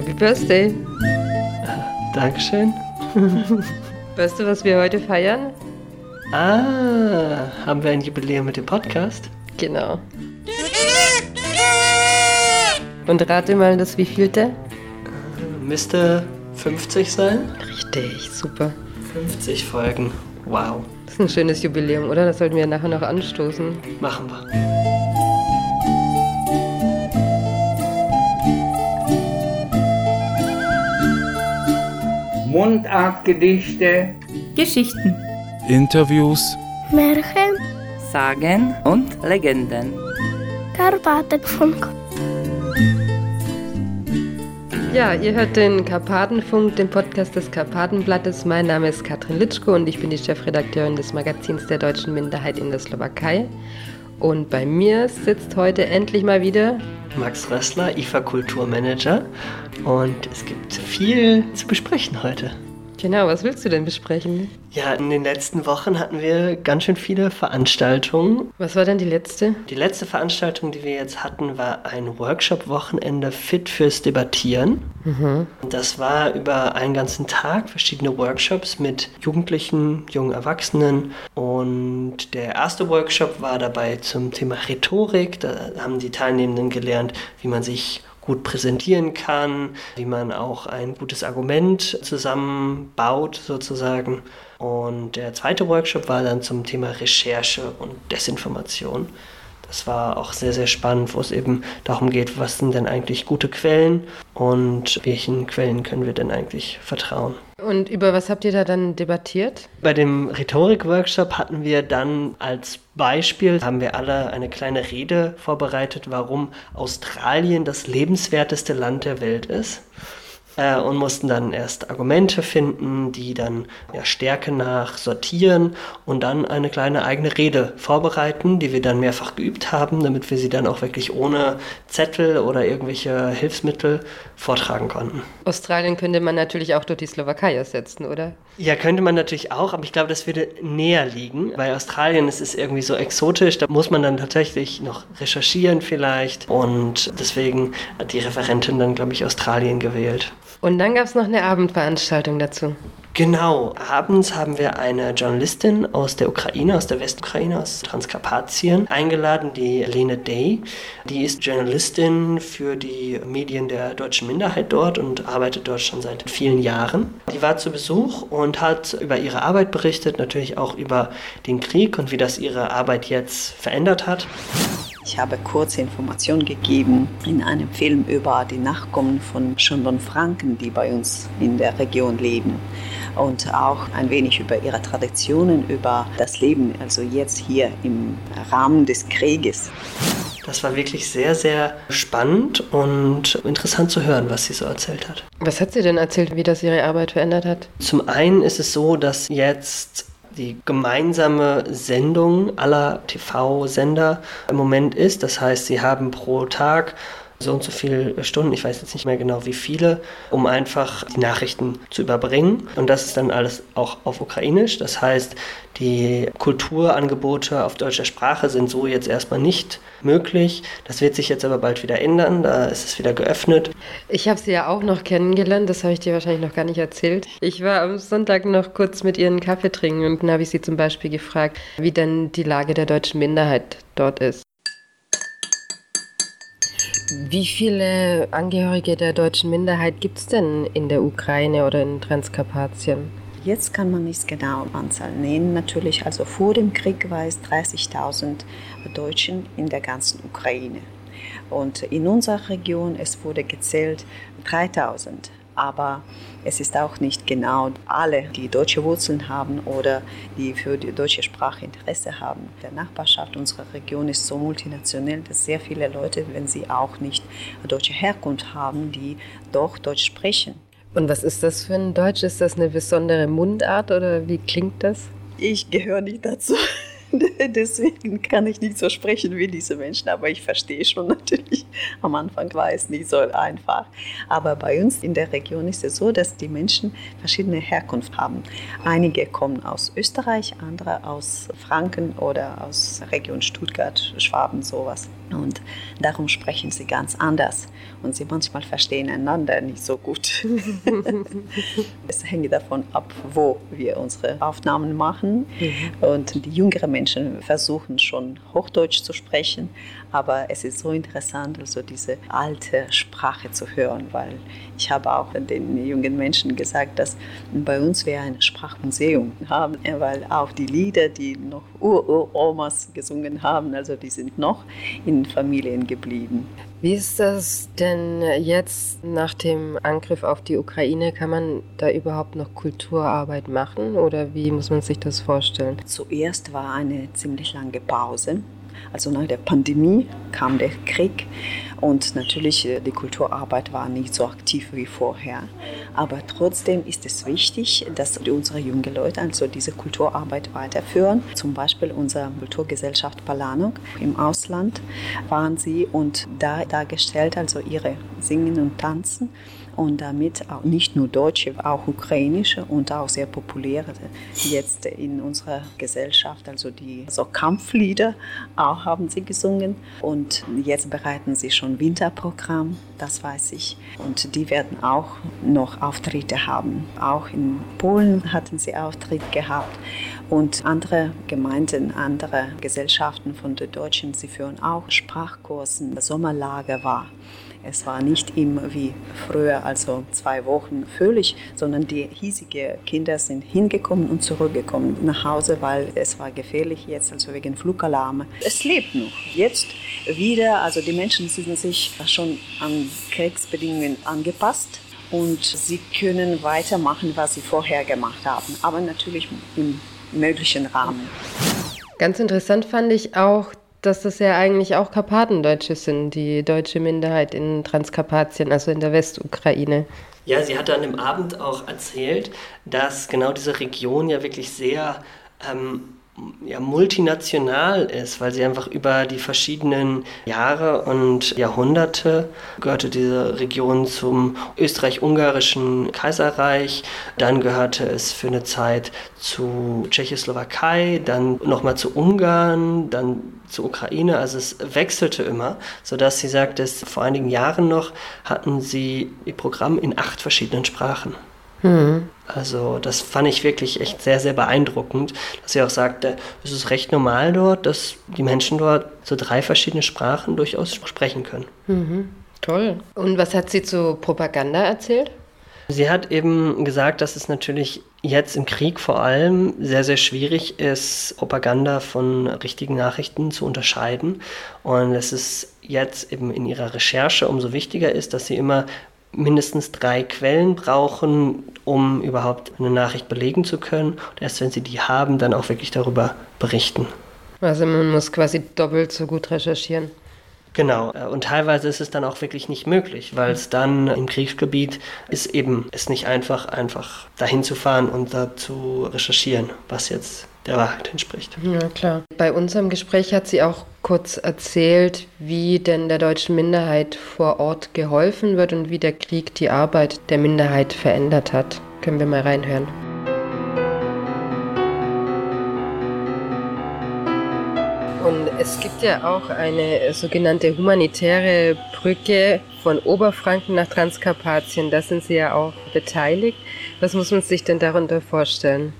Happy Birthday. Dankeschön. Weißt du, was wir heute feiern? Ah, haben wir ein Jubiläum mit dem Podcast? Genau. Und rate mal, das wievielte? Müsste 50 sein? Richtig, super. 50 Folgen. Wow. Das ist ein schönes Jubiläum, oder? Das sollten wir nachher noch anstoßen. Machen wir. Mundartgedichte, Geschichten, Interviews, Märchen, Sagen und Legenden. Karpatenfunk. Ja, ihr hört den Karpatenfunk, den Podcast des Karpatenblattes. Mein Name ist Katrin Litschko und ich bin die Chefredakteurin des Magazins der deutschen Minderheit in der Slowakei. Und bei mir sitzt heute endlich mal wieder Max Rössler, IFA Kulturmanager. Und es gibt viel zu besprechen heute. Genau, was willst du denn besprechen? Ja, in den letzten Wochen hatten wir ganz schön viele Veranstaltungen. Was war denn die letzte? Die letzte Veranstaltung, die wir jetzt hatten, war ein Workshop-Wochenende Fit fürs Debattieren. Mhm. Das war über einen ganzen Tag verschiedene Workshops mit Jugendlichen, jungen Erwachsenen. Und der erste Workshop war dabei zum Thema Rhetorik. Da haben die Teilnehmenden gelernt, wie man sich gut präsentieren kann, wie man auch ein gutes Argument zusammenbaut sozusagen. Und der zweite Workshop war dann zum Thema Recherche und Desinformation. Das war auch sehr, sehr spannend, wo es eben darum geht, was sind denn eigentlich gute Quellen und welchen Quellen können wir denn eigentlich vertrauen. Und über was habt ihr da dann debattiert? Bei dem Rhetorik-Workshop hatten wir dann als Beispiel, haben wir alle eine kleine Rede vorbereitet, warum Australien das lebenswerteste Land der Welt ist äh, und mussten dann erst Argumente finden, die dann ja, Stärke nach sortieren und dann eine kleine eigene Rede vorbereiten, die wir dann mehrfach geübt haben, damit wir sie dann auch wirklich ohne Zettel oder irgendwelche Hilfsmittel vortragen konnten. Australien könnte man natürlich auch durch die Slowakei ersetzen, oder? Ja, könnte man natürlich auch, aber ich glaube, das würde näher liegen. Bei Australien ist es irgendwie so exotisch, da muss man dann tatsächlich noch recherchieren vielleicht und deswegen hat die Referentin dann, glaube ich, Australien gewählt. Und dann gab es noch eine Abendveranstaltung dazu. Genau, abends haben wir eine Journalistin aus der Ukraine, aus der Westukraine, aus Transkarpatien eingeladen, die Lene Day. Die ist Journalistin für die Medien der deutschen Minderheit dort und arbeitet dort schon seit vielen Jahren. Die war zu Besuch und hat über ihre Arbeit berichtet, natürlich auch über den Krieg und wie das ihre Arbeit jetzt verändert hat. Ich habe kurze Informationen gegeben in einem Film über die Nachkommen von Schondon Franken, die bei uns in der Region leben. Und auch ein wenig über ihre Traditionen, über das Leben, also jetzt hier im Rahmen des Krieges. Das war wirklich sehr, sehr spannend und interessant zu hören, was sie so erzählt hat. Was hat sie denn erzählt, wie das ihre Arbeit verändert hat? Zum einen ist es so, dass jetzt die gemeinsame Sendung aller TV-Sender im Moment ist. Das heißt, sie haben pro Tag so und so viele Stunden, ich weiß jetzt nicht mehr genau wie viele, um einfach die Nachrichten zu überbringen. Und das ist dann alles auch auf Ukrainisch. Das heißt, die Kulturangebote auf deutscher Sprache sind so jetzt erstmal nicht möglich. Das wird sich jetzt aber bald wieder ändern. Da ist es wieder geöffnet. Ich habe sie ja auch noch kennengelernt. Das habe ich dir wahrscheinlich noch gar nicht erzählt. Ich war am Sonntag noch kurz mit ihren Kaffee trinken und dann habe ich sie zum Beispiel gefragt, wie denn die Lage der deutschen Minderheit dort ist. Wie viele Angehörige der deutschen Minderheit gibt es denn in der Ukraine oder in Transkarpatien? Jetzt kann man nicht genau Anzahl nennen. Natürlich, also vor dem Krieg war es 30.000 Deutschen in der ganzen Ukraine. Und in unserer Region, es wurde gezählt 3000 aber es ist auch nicht genau alle, die deutsche Wurzeln haben oder die für die deutsche Sprache Interesse haben. Der Nachbarschaft unserer Region ist so multinational, dass sehr viele Leute, wenn sie auch nicht deutsche Herkunft haben, die doch Deutsch sprechen. Und was ist das für ein Deutsch? Ist das eine besondere Mundart oder wie klingt das? Ich gehöre nicht dazu. Deswegen kann ich nicht so sprechen wie diese Menschen, aber ich verstehe schon natürlich. Am Anfang war es nicht so einfach. Aber bei uns in der Region ist es so, dass die Menschen verschiedene Herkunft haben. Einige kommen aus Österreich, andere aus Franken oder aus der Region Stuttgart, Schwaben, sowas. Und darum sprechen sie ganz anders. Und sie manchmal verstehen einander nicht so gut. es hängt davon ab, wo wir unsere Aufnahmen machen. Mhm. Und die jüngeren Menschen versuchen schon Hochdeutsch zu sprechen, aber es ist so interessant, also diese alte Sprache zu hören, weil ich habe auch den jungen Menschen gesagt, dass bei uns wir ein Sprachmuseum haben, weil auch die Lieder, die noch Ur-Omas gesungen haben, also die sind noch in Familien geblieben. Wie ist das denn jetzt nach dem Angriff auf die Ukraine? Kann man da überhaupt noch Kulturarbeit machen oder wie muss man sich das vorstellen? Zuerst war eine ziemlich lange Pause also nach der Pandemie kam der Krieg und natürlich äh, die Kulturarbeit war nicht so aktiv wie vorher. Aber trotzdem ist es wichtig, dass unsere jungen Leute also diese Kulturarbeit weiterführen. Zum Beispiel unsere Kulturgesellschaft Palanok im Ausland waren sie und da dargestellt also ihre Singen und Tanzen und damit auch nicht nur deutsche, auch ukrainische und auch sehr populäre jetzt in unserer Gesellschaft, also die so Kampflieder auch haben sie gesungen. Und jetzt bereiten sie schon Winterprogramm, das weiß ich. Und die werden auch noch Auftritte haben. Auch in Polen hatten sie Auftritt gehabt und andere Gemeinden, andere Gesellschaften von den Deutschen, sie führen auch Sprachkursen. Sommerlager war. Es war nicht immer wie früher, also zwei Wochen völlig, sondern die hiesigen Kinder sind hingekommen und zurückgekommen nach Hause, weil es war gefährlich jetzt, also wegen Flugalarme. Es lebt noch. Jetzt wieder, also die Menschen sind sich schon an Kriegsbedingungen angepasst und sie können weitermachen, was sie vorher gemacht haben, aber natürlich im möglichen Rahmen. Ganz interessant fand ich auch, dass das ja eigentlich auch Karpatendeutsche sind, die deutsche Minderheit in Transkarpatien, also in der Westukraine. Ja, sie hat an dem Abend auch erzählt, dass genau diese Region ja wirklich sehr ähm, ja, multinational ist, weil sie einfach über die verschiedenen Jahre und Jahrhunderte gehörte diese Region zum österreich-ungarischen Kaiserreich, dann gehörte es für eine Zeit zu Tschechoslowakei, dann nochmal zu Ungarn, dann zur Ukraine, also es wechselte immer, sodass sie sagt, dass vor einigen Jahren noch hatten sie ihr Programm in acht verschiedenen Sprachen. Mhm. Also das fand ich wirklich echt sehr, sehr beeindruckend, dass sie auch sagte, es ist recht normal dort, dass die Menschen dort so drei verschiedene Sprachen durchaus sprechen können. Mhm. Toll. Und was hat sie zu Propaganda erzählt? Sie hat eben gesagt, dass es natürlich jetzt im Krieg vor allem sehr, sehr schwierig ist, Propaganda von richtigen Nachrichten zu unterscheiden. Und es ist jetzt eben in ihrer Recherche umso wichtiger ist, dass sie immer mindestens drei Quellen brauchen, um überhaupt eine Nachricht belegen zu können. Und erst wenn sie die haben, dann auch wirklich darüber berichten. Also man muss quasi doppelt so gut recherchieren. Genau, und teilweise ist es dann auch wirklich nicht möglich, weil es dann im Kriegsgebiet ist eben es nicht einfach, einfach dahin zu fahren und da zu recherchieren, was jetzt der Wahrheit entspricht. Ja, klar. Bei unserem Gespräch hat sie auch kurz erzählt, wie denn der deutschen Minderheit vor Ort geholfen wird und wie der Krieg die Arbeit der Minderheit verändert hat. Können wir mal reinhören. Und es gibt ja auch eine sogenannte humanitäre Brücke von Oberfranken nach Transkarpatien. Da sind Sie ja auch beteiligt. Was muss man sich denn darunter vorstellen?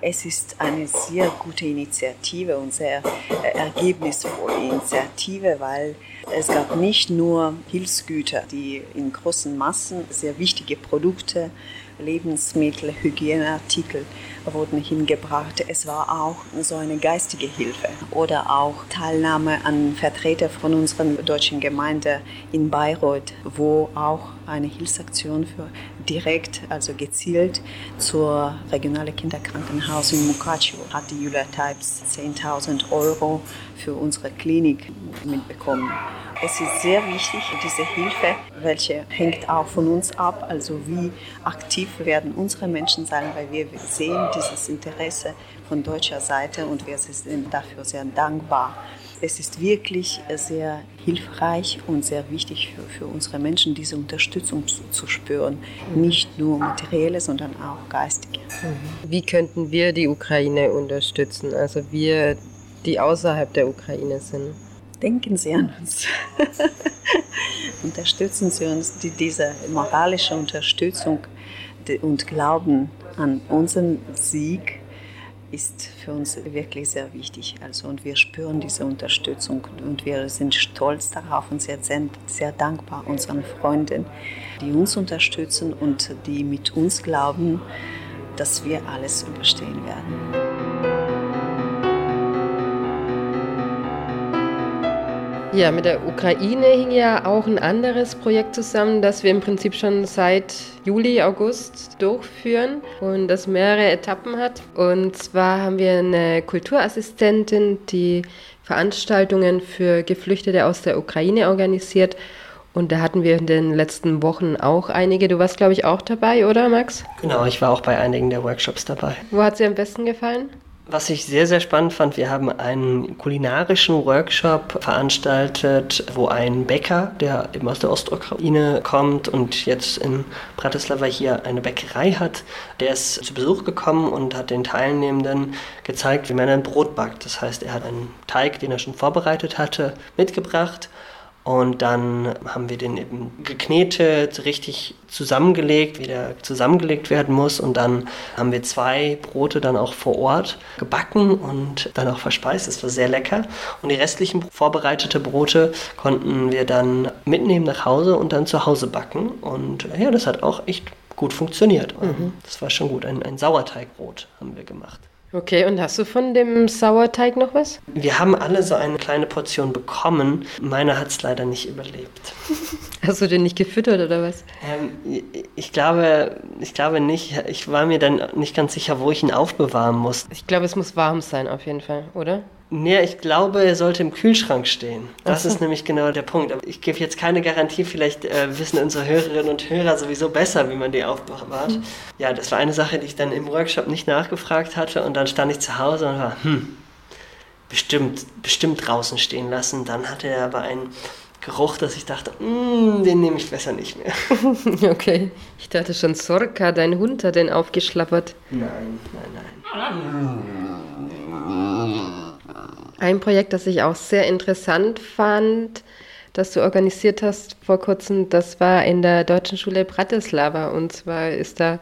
Es ist eine sehr gute Initiative und sehr äh, ergebnisvolle Initiative, weil es gab nicht nur Hilfsgüter, die in großen Massen sehr wichtige Produkte, Lebensmittel, Hygieneartikel wurden hingebracht. Es war auch so eine geistige Hilfe oder auch Teilnahme an Vertreter von unserer deutschen Gemeinde in Bayreuth, wo auch eine Hilfsaktion für direkt, also gezielt zur regionalen Kinderkrankenhaus in Mukaccio hat die Julia Types 10.000 Euro für unsere Klinik mitbekommen. Es ist sehr wichtig, diese Hilfe, welche hängt auch von uns ab, also wie aktiv werden unsere Menschen sein, weil wir sehen dieses Interesse von deutscher Seite und wir sind dafür sehr dankbar. Es ist wirklich sehr hilfreich und sehr wichtig für, für unsere Menschen, diese Unterstützung zu, zu spüren. Nicht nur materielle, sondern auch geistige. Wie könnten wir die Ukraine unterstützen? Also wir, die außerhalb der Ukraine sind. Denken Sie an uns. Unterstützen Sie uns, die, diese moralische Unterstützung und Glauben an unseren Sieg ist für uns wirklich sehr wichtig. Also, und wir spüren diese Unterstützung und wir sind stolz darauf und sehr, sehr dankbar unseren Freunden, die uns unterstützen und die mit uns glauben, dass wir alles überstehen werden. Ja, mit der Ukraine hing ja auch ein anderes Projekt zusammen, das wir im Prinzip schon seit Juli, August durchführen und das mehrere Etappen hat. Und zwar haben wir eine Kulturassistentin, die Veranstaltungen für Geflüchtete aus der Ukraine organisiert. Und da hatten wir in den letzten Wochen auch einige. Du warst, glaube ich, auch dabei, oder Max? Genau, ich war auch bei einigen der Workshops dabei. Wo hat sie am besten gefallen? Was ich sehr, sehr spannend fand, wir haben einen kulinarischen Workshop veranstaltet, wo ein Bäcker, der eben aus der Ostukraine kommt und jetzt in Bratislava hier eine Bäckerei hat, der ist zu Besuch gekommen und hat den Teilnehmenden gezeigt, wie man ein Brot backt. Das heißt, er hat einen Teig, den er schon vorbereitet hatte, mitgebracht und dann haben wir den eben geknetet, richtig zusammengelegt, wie der zusammengelegt werden muss. Und dann haben wir zwei Brote dann auch vor Ort gebacken und dann auch verspeist. Das war sehr lecker. Und die restlichen vorbereitete Brote konnten wir dann mitnehmen nach Hause und dann zu Hause backen. Und ja, das hat auch echt gut funktioniert. Mhm. Das war schon gut. Ein, ein Sauerteigbrot haben wir gemacht. Okay, und hast du von dem Sauerteig noch was? Wir haben alle so eine kleine Portion bekommen. Meiner hat es leider nicht überlebt. Hast du den nicht gefüttert oder was? Ähm, ich, glaube, ich glaube nicht. Ich war mir dann nicht ganz sicher, wo ich ihn aufbewahren muss. Ich glaube, es muss warm sein auf jeden Fall, oder? Nee, ich glaube, er sollte im Kühlschrank stehen. Das so. ist nämlich genau der Punkt. Aber ich gebe jetzt keine Garantie, vielleicht äh, wissen unsere Hörerinnen und Hörer sowieso besser, wie man die aufbewahrt. Mhm. Ja, das war eine Sache, die ich dann im Workshop nicht nachgefragt hatte und dann stand ich zu Hause und war, hm, bestimmt, bestimmt draußen stehen lassen. Dann hatte er aber einen Geruch, dass ich dachte, mm, den nehme ich besser nicht mehr. okay, ich dachte schon, Sorka, dein Hund hat den aufgeschlappert. Nein, nein, nein. Ein Projekt, das ich auch sehr interessant fand, das du organisiert hast vor kurzem, das war in der Deutschen Schule Bratislava. Und zwar ist da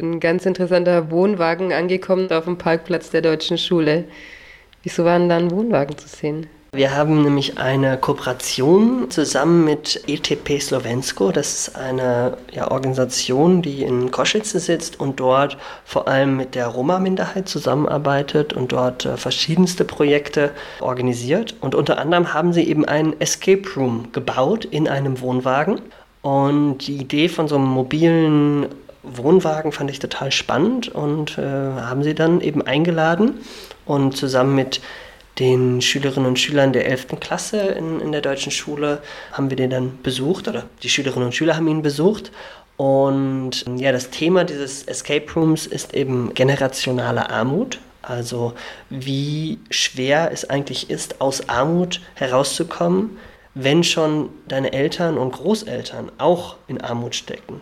ein ganz interessanter Wohnwagen angekommen auf dem Parkplatz der Deutschen Schule. Wieso waren da ein Wohnwagen zu sehen? Wir haben nämlich eine Kooperation zusammen mit ETP Slovensko. Das ist eine ja, Organisation, die in Košice sitzt und dort vor allem mit der Roma-Minderheit zusammenarbeitet und dort äh, verschiedenste Projekte organisiert. Und unter anderem haben sie eben einen Escape Room gebaut in einem Wohnwagen. Und die Idee von so einem mobilen Wohnwagen fand ich total spannend und äh, haben sie dann eben eingeladen und zusammen mit den Schülerinnen und Schülern der 11. Klasse in, in der deutschen Schule haben wir den dann besucht oder die Schülerinnen und Schüler haben ihn besucht. Und ja, das Thema dieses Escape Rooms ist eben generationale Armut. Also wie schwer es eigentlich ist, aus Armut herauszukommen, wenn schon deine Eltern und Großeltern auch in Armut stecken.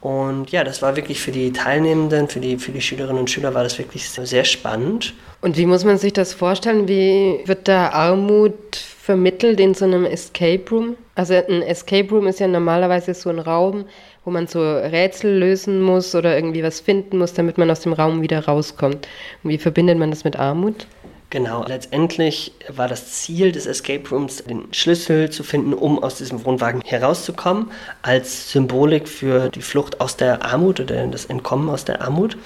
Und ja, das war wirklich für die Teilnehmenden, für die, für die Schülerinnen und Schüler war das wirklich sehr, spannend. Und wie muss man sich das vorstellen? Wie wird da Armut vermittelt in so einem Escape Room? Also ein Escape Room ist ja normalerweise so ein Raum, wo man so Rätsel lösen muss oder irgendwie was finden muss, damit man aus dem Raum wieder rauskommt. Und wie verbindet man das mit Armut? Genau, letztendlich war das Ziel des Escape Rooms, den Schlüssel zu finden, um aus diesem Wohnwagen herauszukommen, als Symbolik für die Flucht aus der Armut oder das Entkommen aus der Armut.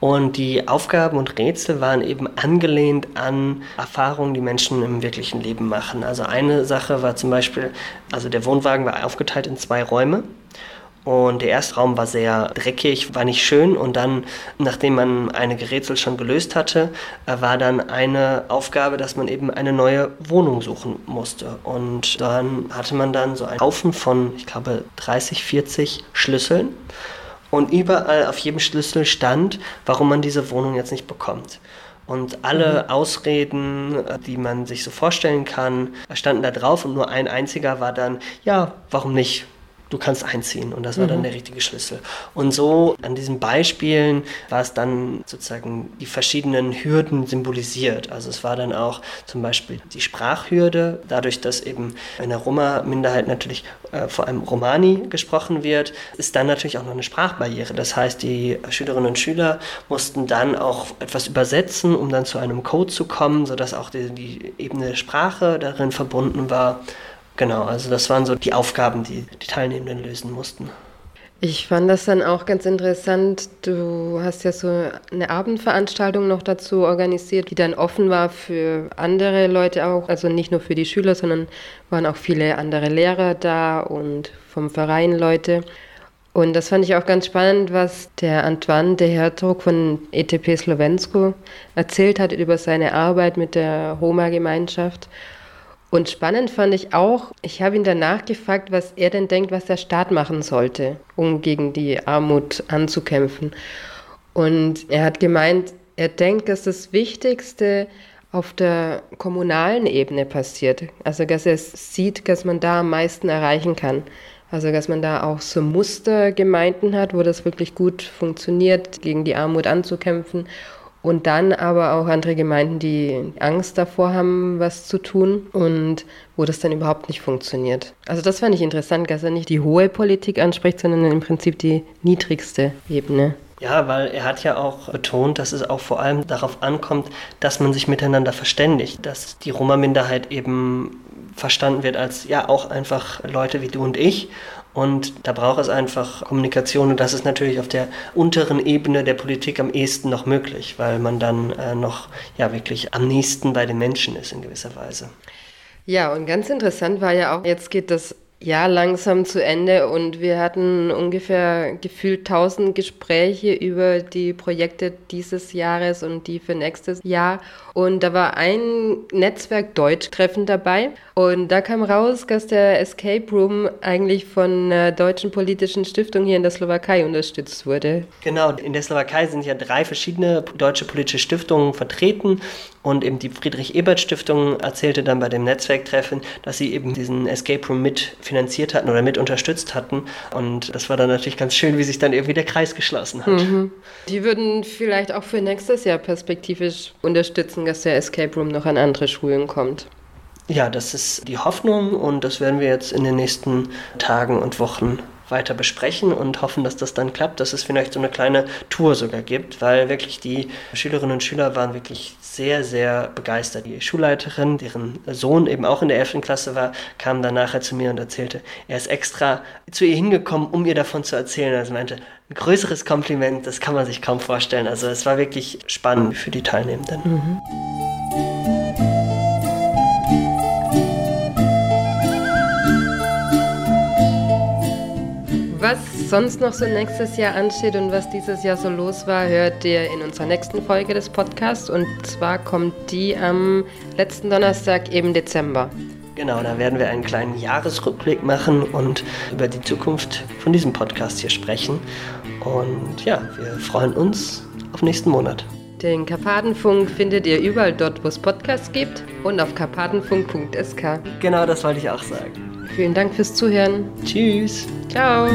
Und die Aufgaben und Rätsel waren eben angelehnt an Erfahrungen, die Menschen im wirklichen Leben machen. Also eine Sache war zum Beispiel, also der Wohnwagen war aufgeteilt in zwei Räume. Und der erste Raum war sehr dreckig, war nicht schön. Und dann, nachdem man einige Rätsel schon gelöst hatte, äh, war dann eine Aufgabe, dass man eben eine neue Wohnung suchen musste. Und dann hatte man dann so einen Haufen von, ich glaube, 30, 40 Schlüsseln. Und überall auf jedem Schlüssel stand, warum man diese Wohnung jetzt nicht bekommt. Und alle mhm. Ausreden, äh, die man sich so vorstellen kann, standen da drauf und nur ein einziger war dann, ja, warum nicht? Du kannst einziehen. Und das war mhm. dann der richtige Schlüssel. Und so an diesen Beispielen war es dann sozusagen die verschiedenen Hürden symbolisiert. Also es war dann auch zum Beispiel die Sprachhürde, dadurch, dass eben in der Roma-Minderheit natürlich äh, vor allem Romani gesprochen wird, ist dann natürlich auch noch eine Sprachbarriere. Das heißt, die Schülerinnen und Schüler mussten dann auch etwas übersetzen, um dann zu einem Code zu kommen, sodass auch die, die Ebene Sprache darin verbunden war. Genau, also das waren so die Aufgaben, die die Teilnehmenden lösen mussten. Ich fand das dann auch ganz interessant. Du hast ja so eine Abendveranstaltung noch dazu organisiert, die dann offen war für andere Leute auch. Also nicht nur für die Schüler, sondern waren auch viele andere Lehrer da und vom Verein Leute. Und das fand ich auch ganz spannend, was der Antoine de Hertog von ETP Slovensko erzählt hat über seine Arbeit mit der Roma-Gemeinschaft. Und spannend fand ich auch, ich habe ihn danach gefragt, was er denn denkt, was der Staat machen sollte, um gegen die Armut anzukämpfen. Und er hat gemeint, er denkt, dass das Wichtigste auf der kommunalen Ebene passiert. Also, dass er sieht, dass man da am meisten erreichen kann. Also, dass man da auch so Mustergemeinden hat, wo das wirklich gut funktioniert, gegen die Armut anzukämpfen und dann aber auch andere Gemeinden, die Angst davor haben, was zu tun und wo das dann überhaupt nicht funktioniert. Also das fand ich interessant, dass er nicht die hohe Politik anspricht, sondern im Prinzip die niedrigste Ebene. Ja, weil er hat ja auch betont, dass es auch vor allem darauf ankommt, dass man sich miteinander verständigt, dass die Roma-Minderheit eben verstanden wird als ja auch einfach Leute wie du und ich und da braucht es einfach Kommunikation und das ist natürlich auf der unteren Ebene der Politik am ehesten noch möglich, weil man dann äh, noch ja wirklich am nächsten bei den Menschen ist in gewisser Weise. Ja, und ganz interessant war ja auch, jetzt geht das Jahr langsam zu Ende und wir hatten ungefähr gefühlt 1000 Gespräche über die Projekte dieses Jahres und die für nächstes Jahr. Und da war ein Netzwerk Deutsch-Treffen dabei. Und da kam raus, dass der Escape Room eigentlich von der Deutschen Politischen Stiftung hier in der Slowakei unterstützt wurde. Genau, in der Slowakei sind ja drei verschiedene deutsche politische Stiftungen vertreten. Und eben die Friedrich-Ebert-Stiftung erzählte dann bei dem Netzwerktreffen, dass sie eben diesen Escape Room mitfinanziert hatten oder mit unterstützt hatten. Und das war dann natürlich ganz schön, wie sich dann irgendwie der Kreis geschlossen hat. Mhm. Die würden vielleicht auch für nächstes Jahr perspektivisch unterstützen, dass der Escape Room noch an andere Schulen kommt. Ja, das ist die Hoffnung und das werden wir jetzt in den nächsten Tagen und Wochen weiter besprechen und hoffen, dass das dann klappt, dass es vielleicht so eine kleine Tour sogar gibt, weil wirklich die Schülerinnen und Schüler waren wirklich sehr, sehr begeistert. Die Schulleiterin, deren Sohn eben auch in der 11. Klasse war, kam dann nachher zu mir und erzählte, er ist extra zu ihr hingekommen, um ihr davon zu erzählen. Also meinte, ein größeres Kompliment, das kann man sich kaum vorstellen. Also es war wirklich spannend für die Teilnehmenden. Mhm. Sonst noch so nächstes Jahr ansteht und was dieses Jahr so los war, hört ihr in unserer nächsten Folge des Podcasts. Und zwar kommt die am letzten Donnerstag im Dezember. Genau, da werden wir einen kleinen Jahresrückblick machen und über die Zukunft von diesem Podcast hier sprechen. Und ja, wir freuen uns auf nächsten Monat. Den Karpatenfunk findet ihr überall dort, wo es Podcasts gibt und auf karpatenfunk.sk. Genau, das wollte ich auch sagen. Vielen Dank fürs Zuhören. Tschüss. Ciao.